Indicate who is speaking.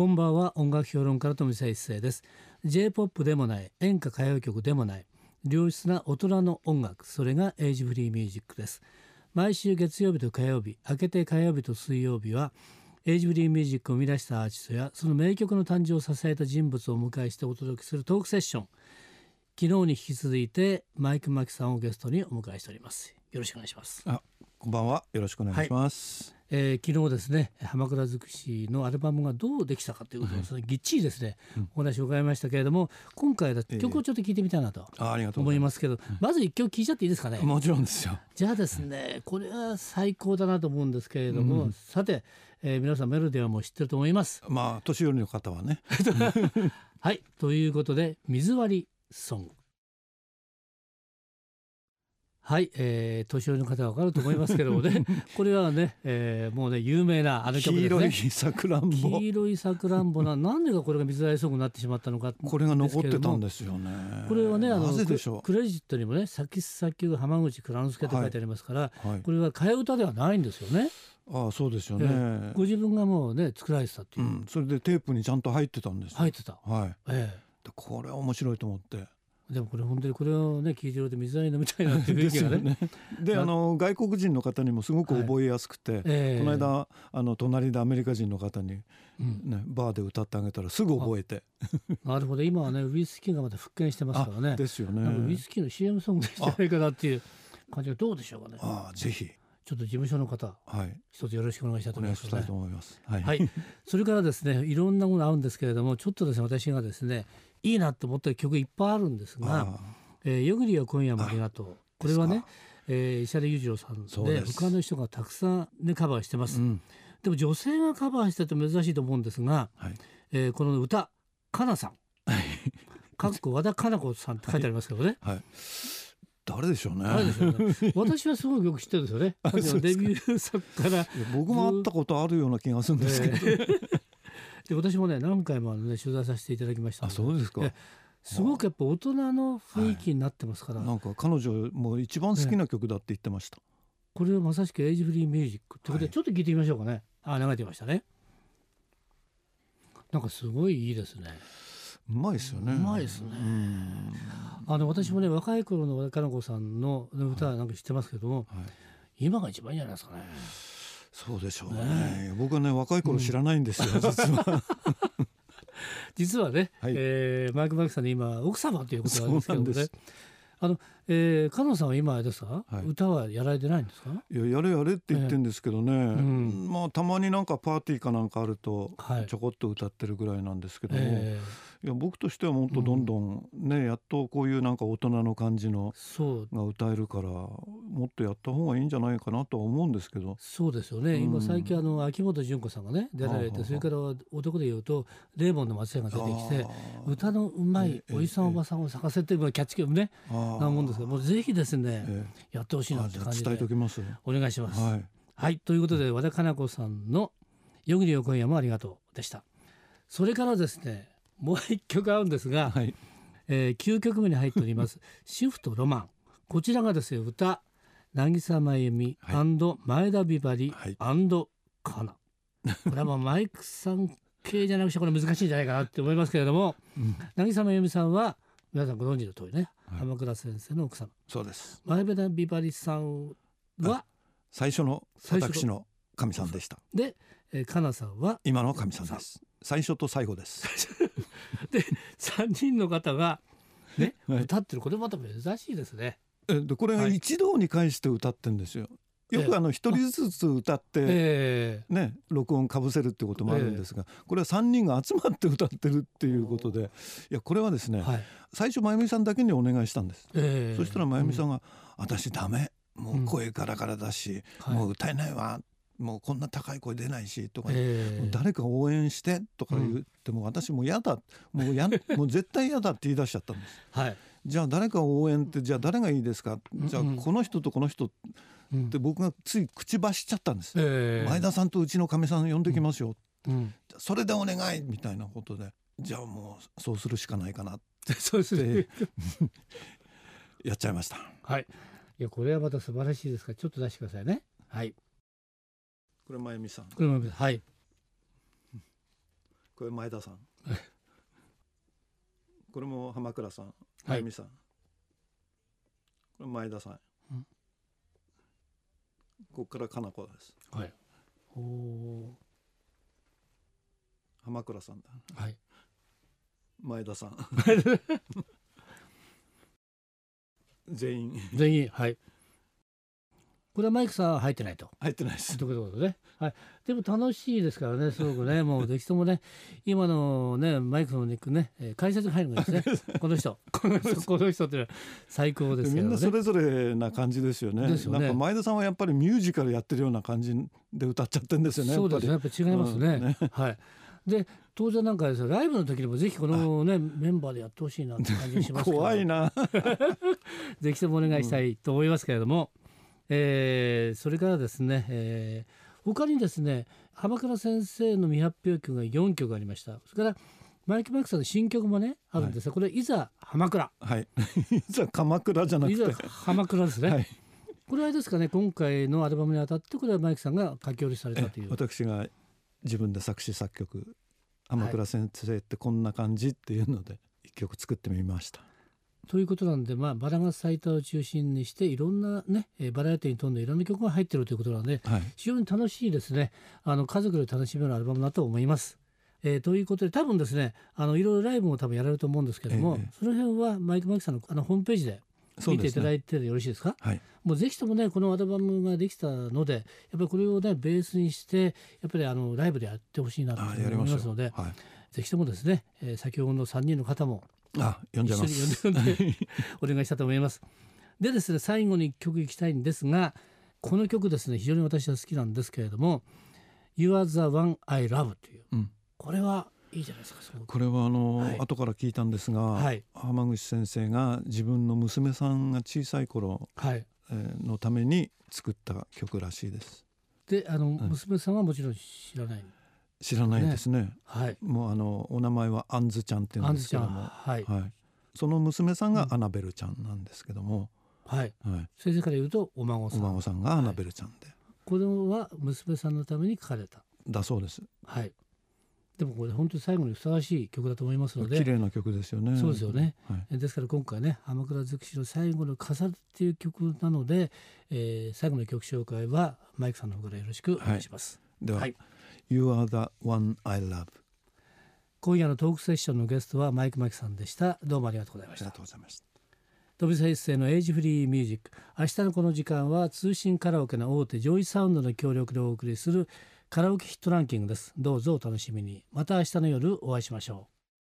Speaker 1: こんばんは。音楽評論家の富澤一世です。J-POP でもない。演歌歌謡曲でもない。良質な大人の音楽。それがエイジフリーミュージックです。毎週月曜日と火曜日明けて火曜日と水曜日はエイジフリーミュージックを生み出したアーティストやその名曲の誕生を支えた人物をお迎えしてお届けするトークセッション。昨日に引き続いてマイク・マキさんをゲストにお迎えしております。よろしくお願いします。
Speaker 2: あこんばんは。よろしくお願いします、
Speaker 1: えー昨日ですね浜倉尽くしのアルバムがどうできたかということをそれぎっちりですね、お話を伺いましたけれども今回は曲をちょっと聞いてみたいなと思
Speaker 2: ざいま
Speaker 1: す。けど、まず一曲聞いちゃっていいですかね？
Speaker 2: すもちろんですよ。
Speaker 1: じゃあですねこれは最高だなと思うんですけれども、さて、えー皆さんメロディーはもう知ってると思います。
Speaker 2: まあ年寄りの方はね。
Speaker 1: はいということで水割りソングはい、えー、年寄りの方は分かると思いますけどもね。これはね、えーもうね有名なあの曲
Speaker 2: 黄
Speaker 1: ですね。
Speaker 2: 色いさくらんぼ。
Speaker 1: 黄色いさくらんぼななんでかこれが水割りソングになってしまったのか
Speaker 2: これが残ってたん
Speaker 1: で
Speaker 2: ですよね。
Speaker 1: これはねあのククレジットにもね作詞作曲浜口蔵之介と書いてありますから、
Speaker 2: うはい。
Speaker 1: これは替え歌ではないんですよね。
Speaker 2: ああそうですよ
Speaker 1: え
Speaker 2: ね
Speaker 1: ご自分がもうね作られてたっていう。う、
Speaker 2: ん。それでテープにちゃんと入ってたんですよ。
Speaker 1: 入ってた、
Speaker 2: はい。
Speaker 1: え
Speaker 2: でこれは面白いと思って。
Speaker 1: え、でもこれ本当にこれをね聞いてると水割り飲みたいなっていう雰
Speaker 2: です
Speaker 1: 囲気がね。
Speaker 2: よね。で
Speaker 1: ま
Speaker 2: あの外国人の方にもすごく覚えやすくて、
Speaker 1: ええ。
Speaker 2: この間あの隣でアメリカ人の方に、
Speaker 1: うん。
Speaker 2: ね、バーで歌ってあげたらすぐ覚えて。
Speaker 1: なるほど。今はねウイスキーがまた復権してますからね。
Speaker 2: ですよね。
Speaker 1: ウイスキーの CM ソングじゃないかなっていう感じがどうでしょうかね。
Speaker 2: ああぜひ
Speaker 1: ちょっと事務所の方
Speaker 2: はい。
Speaker 1: 一つよろしくお願いしたいと
Speaker 2: お
Speaker 1: 思いますね。
Speaker 2: 願いいます。はい、
Speaker 1: はい、それからですねいろんなものあるんですけれどもちょっとですね私がですねいいなと思った曲いっぱいあるんですが
Speaker 2: あ「
Speaker 1: えー、よぐりよ今夜もありがとう」これはねえー石原裕次郎さんで他の人がたくさん、ね、カバーしてます、
Speaker 2: あうん。
Speaker 1: でも女性がカバーしてて珍しいと思うんですが、
Speaker 2: はい。
Speaker 1: えーこの歌かなさん。かっこ和田かな子さんって書いてありますけどね。
Speaker 2: はい。誰でしょうね
Speaker 1: 誰でしょうね。私はすごいよく知ってるんですよね。デビュー作から。
Speaker 2: 僕も会ったことあるような気がするんですけど、
Speaker 1: えーで私もね何回もね取材させていただきました
Speaker 2: あそうですか。
Speaker 1: えすごくやっぱ大人の雰囲気になってますから、
Speaker 2: なんか彼女も一番好きな曲だって言ってました、
Speaker 1: これはまさしくエイジフリーミュージックということで、
Speaker 2: はい。
Speaker 1: ちょっと聞いてみましょうかね。あ流れてましたね。なんかすごいいいですね
Speaker 2: うまいですよね。
Speaker 1: うまいですね。
Speaker 2: うん。
Speaker 1: あの私もね若い頃の和田かな子さんの歌はなんか知ってますけども、
Speaker 2: はい。
Speaker 1: 今が一番いいんじゃないですかね。
Speaker 2: そうでしょう
Speaker 1: ね。
Speaker 2: ね僕はね若い頃知らないんですよ、実は。
Speaker 1: 実はね、
Speaker 2: はい。
Speaker 1: えーマイク・マークさんの今奥様ということなんですけどもね。あの、えー、加納さんは今あれですか、
Speaker 2: はい。
Speaker 1: 歌はやられてないんですか？
Speaker 2: いややれやれって言ってんですけどね、
Speaker 1: ん。
Speaker 2: まあたまになんかパーティーかなんかあると
Speaker 1: はい。
Speaker 2: ちょこっと歌ってるぐらいなんですけども、
Speaker 1: え
Speaker 2: いや僕としてはもっとどんどんね、やっとこういうなんか大人の感じのが歌えるからもっとやった方がいいんじゃないかなとは思うんですけど。
Speaker 1: そうですよね、
Speaker 2: うん。
Speaker 1: 今最近あの秋元純子さんがね出られて、それから男で言うとレーモンの松屋が出てきて歌のうまい
Speaker 2: ええ
Speaker 1: おじさんおばさんを咲かせてるキャッチコピーね。なもんですけどもうぜひですね、
Speaker 2: え
Speaker 1: やってほしいなって
Speaker 2: えあじゃあ伝えておきます。
Speaker 1: お願いします。
Speaker 2: はい。
Speaker 1: はい、ということで和田かな子さんの「よぎりよ今夜もありがとう」でした。それからですねもう一曲あるんですが、
Speaker 2: はい。
Speaker 1: えー、9曲目に入っております「シフトロマン」こちらがですね歌渚真由美
Speaker 2: は
Speaker 1: 前田美波
Speaker 2: はい
Speaker 1: かな。これはもうマイクさん系じゃなくしてこれ難しいんじゃないかなって思いますけれども
Speaker 2: うん。
Speaker 1: 渚真由美さんは皆さんご存知の通りね、
Speaker 2: はい。
Speaker 1: 浜倉先生の奥様。
Speaker 2: そうです。
Speaker 1: 前田美波さんは
Speaker 2: 最初の私の神さんでした。
Speaker 1: で、えー、かなさんは
Speaker 2: 今の神さんです。最初と最後です。
Speaker 1: で3人の方がね、
Speaker 2: はい。
Speaker 1: 歌ってる。これまた珍しいですね。
Speaker 2: えでこれが
Speaker 1: はい。
Speaker 2: 一堂に会して歌ってんですよよ
Speaker 1: ええ。
Speaker 2: くあの一人ずつ歌って
Speaker 1: え
Speaker 2: ね録音かぶせるってこともあるんですがこれは3人が集まって歌ってるっていうことでいやこれはですね
Speaker 1: えはい。
Speaker 2: 最初真由美さんだけにお願いしたんです。
Speaker 1: ええ。
Speaker 2: そしたら真由美さ
Speaker 1: ん、
Speaker 2: んが「私ダメ。もう声ガラガラだし
Speaker 1: はい。
Speaker 2: もう歌えないわ。もうこんな高い声出ないし」とか誰か応援してとか言っても、私もう嫌だ。もうやもう絶対嫌だって言い出しちゃったんです。
Speaker 1: はい。
Speaker 2: じゃあ誰か応援ってじゃあ誰がいいですか、じゃあ
Speaker 1: うん。うん
Speaker 2: この人とこの人っ
Speaker 1: うん。
Speaker 2: て僕がつい口走っちゃったんです、
Speaker 1: ええ。
Speaker 2: 前田さんとうちのかみさん呼んできますよ、
Speaker 1: うん、
Speaker 2: それでお願いみたいなことでじゃあもうそうするしかないかなっ
Speaker 1: そうですね
Speaker 2: て。やっちゃいました。
Speaker 1: はい。いやこれはまた素晴らしいですからちょっと出してくださいね。はい。
Speaker 2: これ真由美さん。
Speaker 1: これもはい。
Speaker 2: これ前田さん これも浜倉さん
Speaker 1: はい。
Speaker 2: あゆみさん、これ前田さん、
Speaker 1: うん。
Speaker 2: ここからかなこです。
Speaker 1: はい。おお
Speaker 2: 浜倉さんだ。
Speaker 1: はい。
Speaker 2: 前田さん。全員。
Speaker 1: 全員はいこれはマイクさんは入ってないと。
Speaker 2: 入ってないです。
Speaker 1: ということでね、はい、でも楽しいですからねすごくね。もうぜひともね今のねマイクのニックね、えー解説に入るのがいいですね。この人。この人。この人って最高ですけどね。
Speaker 2: みんなそれぞれな感じですよね。
Speaker 1: ですよね。
Speaker 2: なんか前田さんはやっぱりミュージカルやってるような感じで歌っちゃってるんですよね
Speaker 1: そうですね。
Speaker 2: やっ
Speaker 1: ぱり違いますね,、
Speaker 2: うん
Speaker 1: はい。で当然なんかですねライブの時にもぜひこのねメンバーでやってほしいなって感じがしますけど。
Speaker 2: 怖いな。
Speaker 1: ぜひともお願いしたいと思いますけれども、えーそれからですね、えー他にですね浜倉先生の未発表曲が4曲ありました。それからマイケル・マイクさんの新曲もねあるんですが、これいざ浜倉。
Speaker 2: はい。いざ鎌倉じゃなく
Speaker 1: い
Speaker 2: て
Speaker 1: ざ浜倉ですね、
Speaker 2: はい。
Speaker 1: これはですかね今回のアルバムにあたってこれはマイクさんが書き下ろしされたと
Speaker 2: え
Speaker 1: いう。
Speaker 2: 私が自分で作詞作曲。鎌倉先生ってこんな感じっていうので一曲作ってみました
Speaker 1: ということなんで、まあ、バラが咲いたを中心にしていろんなね、えーバラエティに富んでいろんな曲が入ってるということなので
Speaker 2: はい。
Speaker 1: 非常に楽しいですね。あの家族で楽しめるアルバムだと思います。えーということで多分ですねあのいろいろライブも多分やられると思うんですけども、
Speaker 2: ええ。
Speaker 1: その辺はマイク・マイクさんのあのホームページで見ていただ
Speaker 2: い
Speaker 1: いてよろしいですか？
Speaker 2: はい。
Speaker 1: もうぜひともねこのアルバムができたのでやっぱりこれをねベースにしてやっぱりあのライブでやってほしいなと思いますので
Speaker 2: はい
Speaker 1: ぜひともですね、えー先ほどの3人の方も
Speaker 2: あ読んじゃいます。
Speaker 1: 一緒に読んで お願いしたいと思います。でですね最後に1曲いきたいんですがこの曲ですね非常に私は好きなんですけれども「You are the one I love」という。
Speaker 2: うん。
Speaker 1: これはいいじゃないですか
Speaker 2: これはあの、
Speaker 1: はい。
Speaker 2: 後から聞いたんですが、
Speaker 1: はい。
Speaker 2: 浜口先生が自分の娘さんが小さい頃
Speaker 1: はい。
Speaker 2: えーのために作った曲らしいです。
Speaker 1: であの、
Speaker 2: ん。
Speaker 1: 娘さんはもちろん知らない
Speaker 2: 知らないですね。
Speaker 1: はい。
Speaker 2: もうあのお名前はアンズちゃんって言うんですけども。
Speaker 1: はい。
Speaker 2: はい、その娘さんがアナベルちゃんなんですけども、
Speaker 1: はい。
Speaker 2: はい、
Speaker 1: 先生から言うとお孫さん。
Speaker 2: お孫さんがアナベルちゃんで、
Speaker 1: これは娘さんのために書かれた。
Speaker 2: だそうです。
Speaker 1: はい。でもこれ本当に最後にふさわしい曲だと思いますので。
Speaker 2: 綺麗な曲ですよね。
Speaker 1: そうですよね、
Speaker 2: はい。
Speaker 1: えですから今回ね「浜倉尽くしの最後の飾る」っていう曲なので、えー最後の曲紹介はマイクさんの方からよろしくお願いします、
Speaker 2: では、
Speaker 1: はい
Speaker 2: You are the one I love.
Speaker 1: 今夜のトークセッションのゲストはマイク・マキさんでした。どうもありがとうございました。
Speaker 2: ありがとうございました。
Speaker 1: 富澤一誠のエイジフリーミュージック。明日のこの時間は通信カラオケの大手 JOYSOUND の協力でお送りするカラオケヒットランキングです。どうぞお楽しみに。また明日の夜お会いしましょう